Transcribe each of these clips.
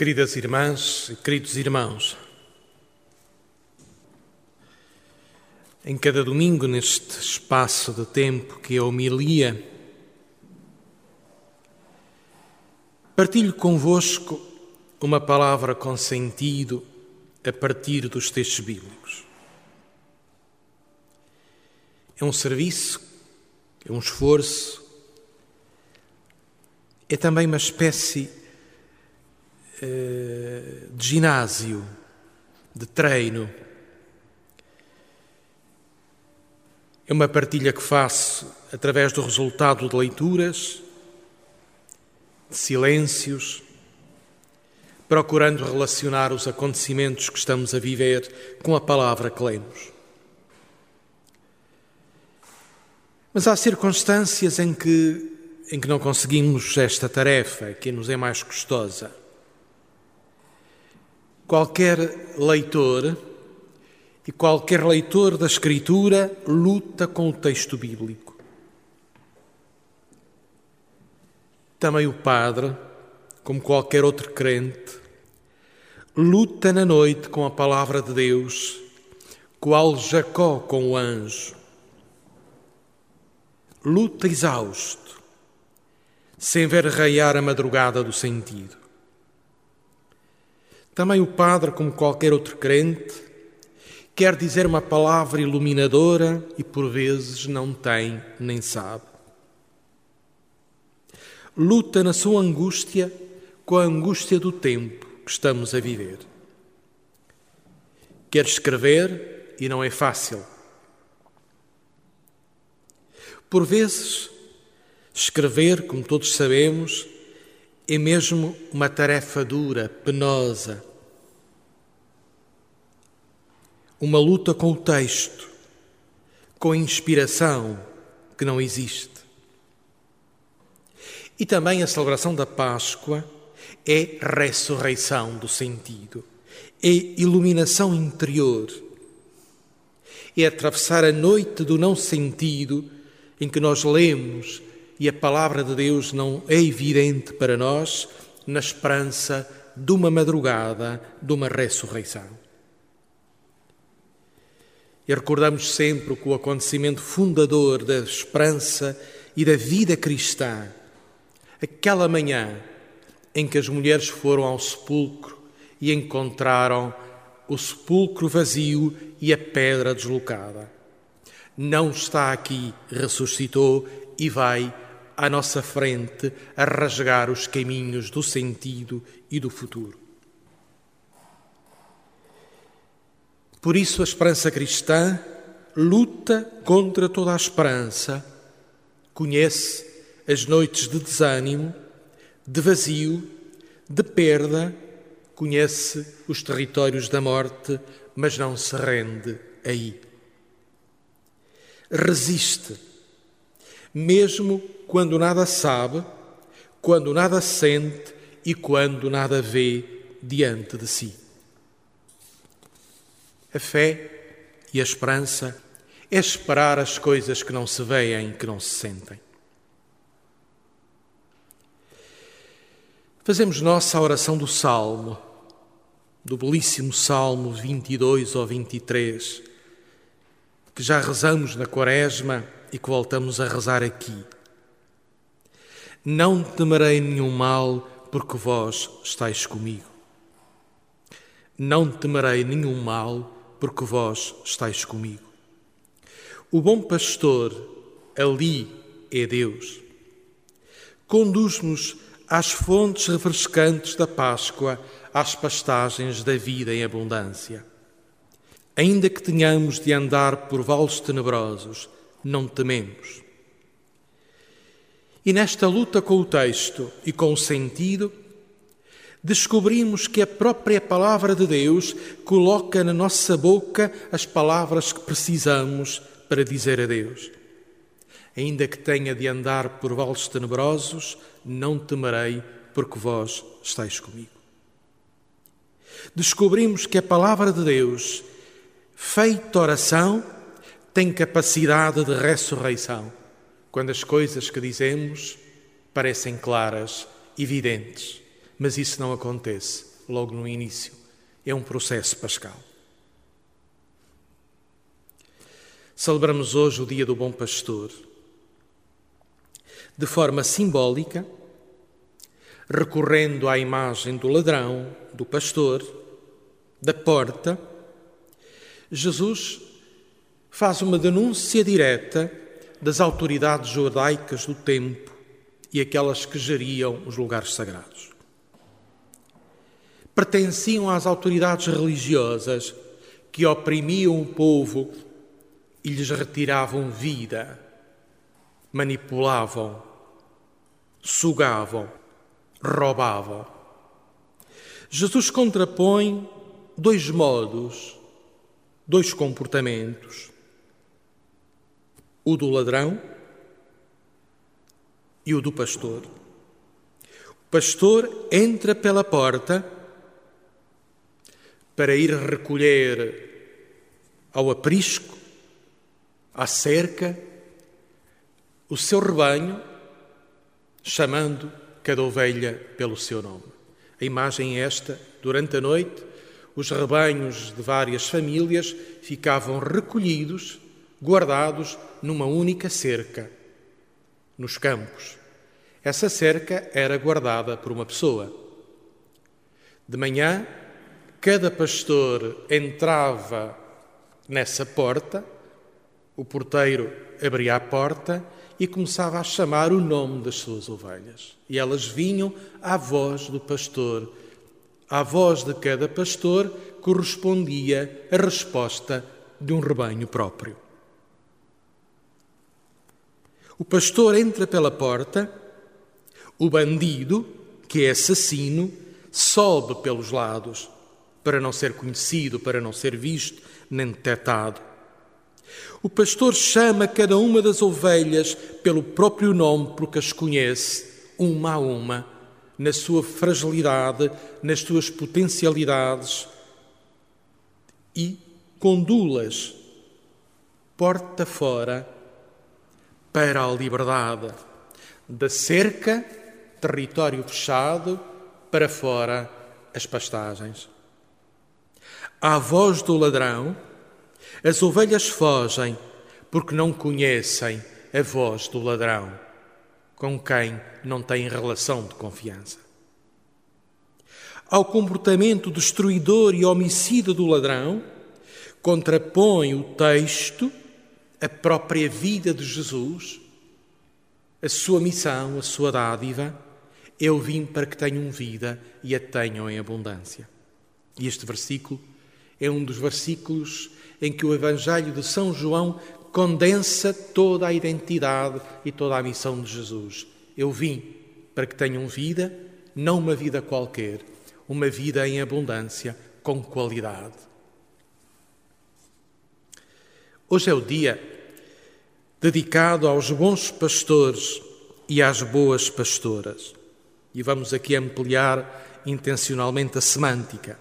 Queridas irmãs e queridos irmãos, em cada domingo, neste espaço de tempo que é a homilia, partilho convosco uma palavra com sentido a partir dos textos bíblicos. É um serviço, é um esforço, é também uma espécie de ginásio, de treino. É uma partilha que faço através do resultado de leituras, de silêncios, procurando relacionar os acontecimentos que estamos a viver com a palavra que lemos. Mas há circunstâncias em que, em que não conseguimos esta tarefa, que nos é mais custosa. Qualquer leitor e qualquer leitor da Escritura luta com o texto bíblico. Também o padre, como qualquer outro crente, luta na noite com a palavra de Deus, qual Jacó com o anjo. Luta exausto, sem ver raiar a madrugada do sentido. Também o padre, como qualquer outro crente, quer dizer uma palavra iluminadora e por vezes não tem nem sabe. Luta na sua angústia com a angústia do tempo que estamos a viver. Quer escrever e não é fácil. Por vezes, escrever, como todos sabemos, é mesmo uma tarefa dura, penosa. Uma luta com o texto, com a inspiração que não existe. E também a celebração da Páscoa é ressurreição do sentido, é iluminação interior, é atravessar a noite do não sentido em que nós lemos e a palavra de Deus não é evidente para nós, na esperança de uma madrugada, de uma ressurreição. E recordamos sempre que o acontecimento fundador da esperança e da vida cristã, aquela manhã em que as mulheres foram ao sepulcro e encontraram o sepulcro vazio e a pedra deslocada. Não está aqui, ressuscitou e vai à nossa frente a rasgar os caminhos do sentido e do futuro. Por isso, a esperança cristã luta contra toda a esperança, conhece as noites de desânimo, de vazio, de perda, conhece os territórios da morte, mas não se rende aí. Resiste mesmo quando nada sabe, quando nada sente e quando nada vê diante de si. A fé e a esperança é esperar as coisas que não se veem, que não se sentem. Fazemos nossa oração do Salmo, do belíssimo Salmo 22 ou 23, que já rezamos na Quaresma e que voltamos a rezar aqui. Não temerei nenhum mal, porque vós estáis comigo. Não temerei nenhum mal, porque vós estáis comigo. O bom pastor ali é Deus. Conduz-nos às fontes refrescantes da Páscoa, às pastagens da vida em abundância. Ainda que tenhamos de andar por vales tenebrosos, não tememos. E nesta luta com o texto e com o sentido, descobrimos que a própria palavra de Deus coloca na nossa boca as palavras que precisamos para dizer a Deus. Ainda que tenha de andar por vales tenebrosos, não temerei, porque vós estáis comigo. Descobrimos que a palavra de Deus, feita oração, tem capacidade de ressurreição quando as coisas que dizemos parecem claras, evidentes, mas isso não acontece. logo no início. É um processo pascal. Celebramos hoje o Dia do Bom Pastor. De forma simbólica, recorrendo à imagem do ladrão, do pastor, da porta, Jesus faz uma denúncia direta das autoridades judaicas do tempo e aquelas que geriam os lugares sagrados. Pertenciam às autoridades religiosas que oprimiam o povo e lhes retiravam vida, manipulavam, sugavam, roubavam. Jesus contrapõe dois modos, dois comportamentos: o do ladrão e o do pastor. O pastor entra pela porta para ir recolher ao aprisco, à cerca, o seu rebanho, chamando cada ovelha pelo seu nome. A imagem é esta, durante a noite, os rebanhos de várias famílias ficavam recolhidos, guardados numa única cerca nos campos. Essa cerca era guardada por uma pessoa. De manhã, cada pastor entrava nessa porta, o porteiro abria a porta e começava a chamar o nome das suas ovelhas. E elas vinham à voz do pastor. À voz de cada pastor correspondia a resposta de um rebanho próprio. O pastor entra pela porta, o bandido, que é assassino, sobe pelos lados para não ser conhecido, para não ser visto nem detectado. O pastor chama cada uma das ovelhas pelo próprio nome, porque as conhece, uma a uma, na sua fragilidade, nas suas potencialidades, e conduz-las porta fora para a liberdade. Da cerca, território fechado, para fora, as pastagens. À voz do ladrão, as ovelhas fogem porque não conhecem a voz do ladrão, com quem não têm relação de confiança. Ao comportamento destruidor e homicida do ladrão, contrapõe o texto a própria vida de Jesus, a sua missão, a sua dádiva, eu vim para que tenham vida e a tenham em abundância. E este versículo é um dos versículos em que o Evangelho de São João condensa toda a identidade e toda a missão de Jesus. Eu vim para que tenham vida, não uma vida qualquer, uma vida em abundância, com qualidade. Hoje é o dia dedicado aos bons pastores e às boas pastoras. E vamos aqui ampliar intencionalmente a semântica.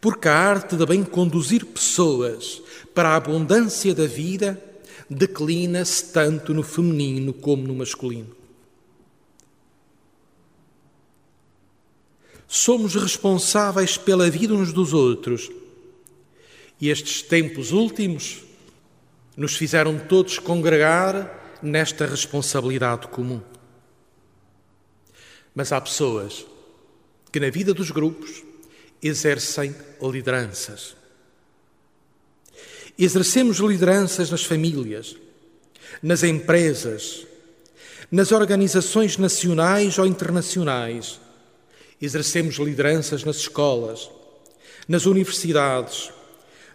Porque a arte de bem conduzir pessoas para a abundância da vida declina-se tanto no feminino como no masculino. Somos responsáveis pela vida uns dos outros e estes tempos últimos nos fizeram todos congregar nesta responsabilidade comum. Mas há pessoas que na vida dos grupos exercem lideranças. Exercemos lideranças nas famílias, nas empresas, nas organizações nacionais ou internacionais. Exercemos lideranças nas escolas, nas universidades,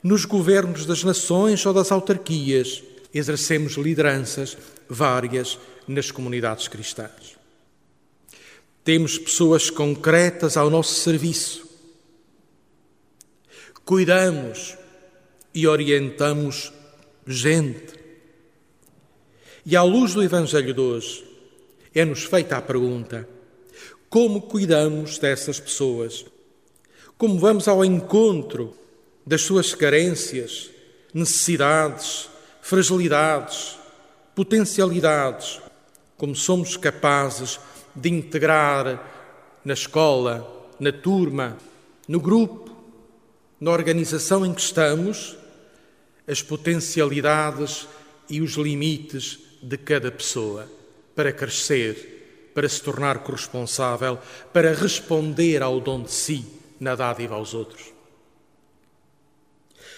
nos governos das nações ou das autarquias, exercemos lideranças várias nas comunidades cristãs. Temos pessoas concretas ao nosso serviço. Cuidamos e orientamos gente. E à luz do Evangelho de hoje, é-nos feita a pergunta: como cuidamos dessas pessoas? Como vamos ao encontro das suas carências, necessidades, fragilidades, potencialidades, como somos capazes de integrar na escola, na turma, no grupo, na organização em que estamos, as potencialidades e os limites de cada pessoa para crescer, para se tornar corresponsável, para responder ao dom de si na dádiva aos outros.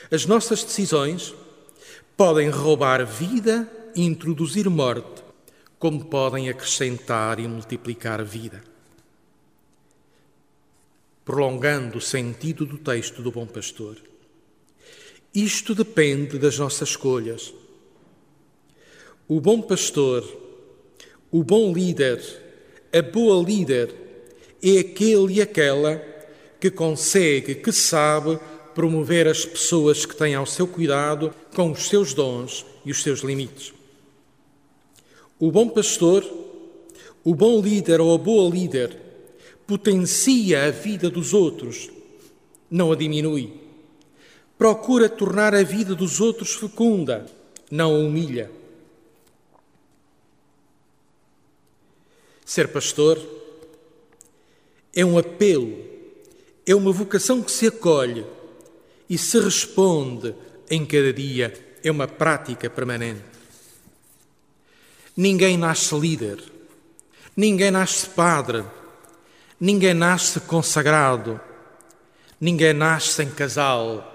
As nossas decisões podem roubar vida e introduzir morte, como podem acrescentar e multiplicar vida. Prolongando o sentido do texto do Bom Pastor. Isto depende das nossas escolhas. O bom pastor, o bom líder, a boa líder é aquele e aquela que consegue, que sabe promover as pessoas que têm ao seu cuidado com os seus dons e os seus limites. O bom pastor, o bom líder ou a boa líder potencia a vida dos outros, não a diminui. Procura tornar a vida dos outros fecunda, não a humilha. Ser pastor é um apelo, é uma vocação que se acolhe e se responde em cada dia. É uma prática permanente. Ninguém nasce líder, ninguém nasce padre, ninguém nasce consagrado, ninguém nasce em casal,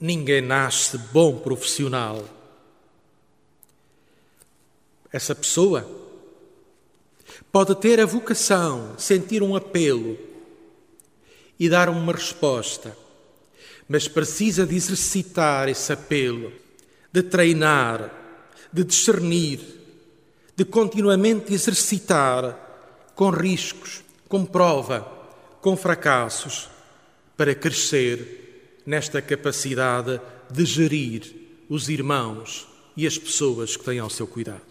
ninguém nasce bom profissional. Essa pessoa pode ter a vocação, sentir um apelo e dar uma resposta mas precisa de exercitar esse apelo, de treinar, de discernir, de continuamente exercitar com riscos, com prova, com fracassos, para crescer nesta capacidade de gerir os irmãos e as pessoas que têm ao seu cuidado.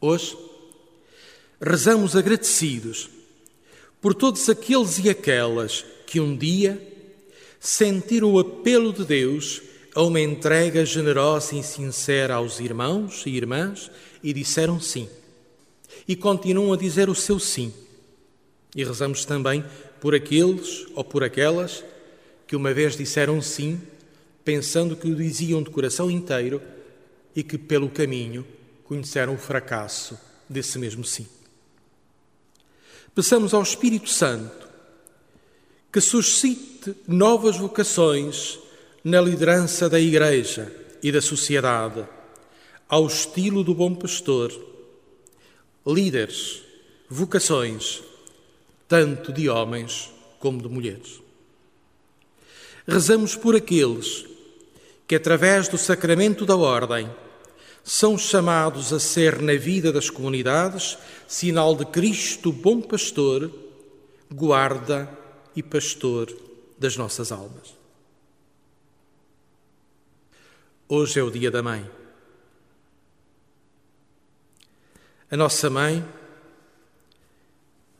Hoje, rezamos agradecidos por todos aqueles e aquelas que um dia sentiram o apelo de Deus a uma entrega generosa e sincera aos irmãos e irmãs e disseram sim. E continuam a dizer o seu sim. E rezamos também por aqueles ou por aquelas que uma vez disseram sim, pensando que o diziam de coração inteiro e que pelo caminho conheceram o fracasso desse mesmo sim. Peçamos ao Espírito Santo que suscite novas vocações na liderança da Igreja e da sociedade, ao estilo do bom pastor. Líderes, vocações, tanto de homens como de mulheres. Rezamos por aqueles que, através do sacramento da Ordem, são chamados a ser na vida das comunidades sinal de Cristo, bom pastor, guarda e pastor das nossas almas. Hoje é o dia da mãe. A nossa mãe,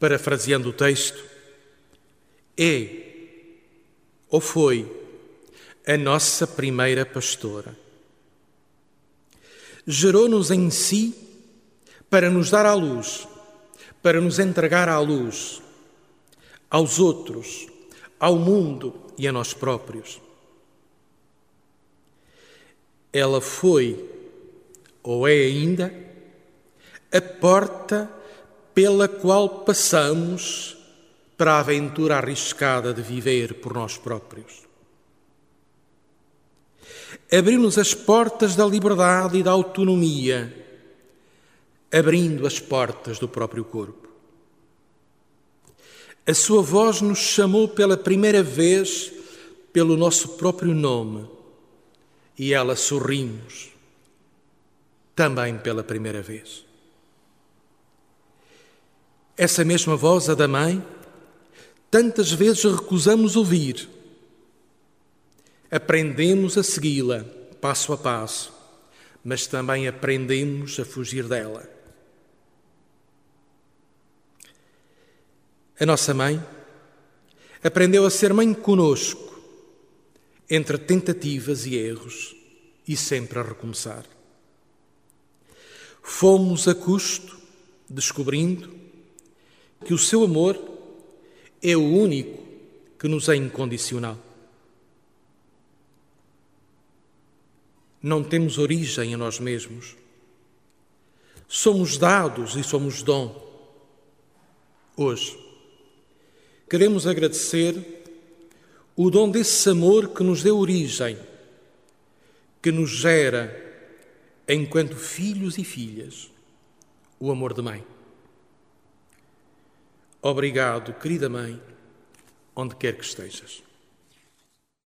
parafraseando o texto, é ou foi a nossa primeira pastora. Gerou-nos em si para nos dar à luz, para nos entregar à luz, aos outros, ao mundo e a nós próprios. Ela foi, ou é ainda, a porta pela qual passamos para a aventura arriscada de viver por nós próprios. Abriu-nos as portas da liberdade e da autonomia, abrindo as portas do próprio corpo. A sua voz nos chamou pela primeira vez pelo nosso próprio nome e ela sorrimos também pela primeira vez. Essa mesma voz, a da mãe, tantas vezes recusamos ouvir. Aprendemos a segui-la passo a passo, mas também aprendemos a fugir dela. A nossa mãe aprendeu a ser mãe conosco, entre tentativas e erros, e sempre a recomeçar. Fomos a custo descobrindo que o seu amor é o único que nos é incondicional. Não temos origem em nós mesmos. Somos dados e somos dom. Hoje, queremos agradecer o dom desse amor que nos deu origem, que nos gera, enquanto filhos e filhas, o amor de mãe. Obrigado, querida mãe, onde quer que estejas.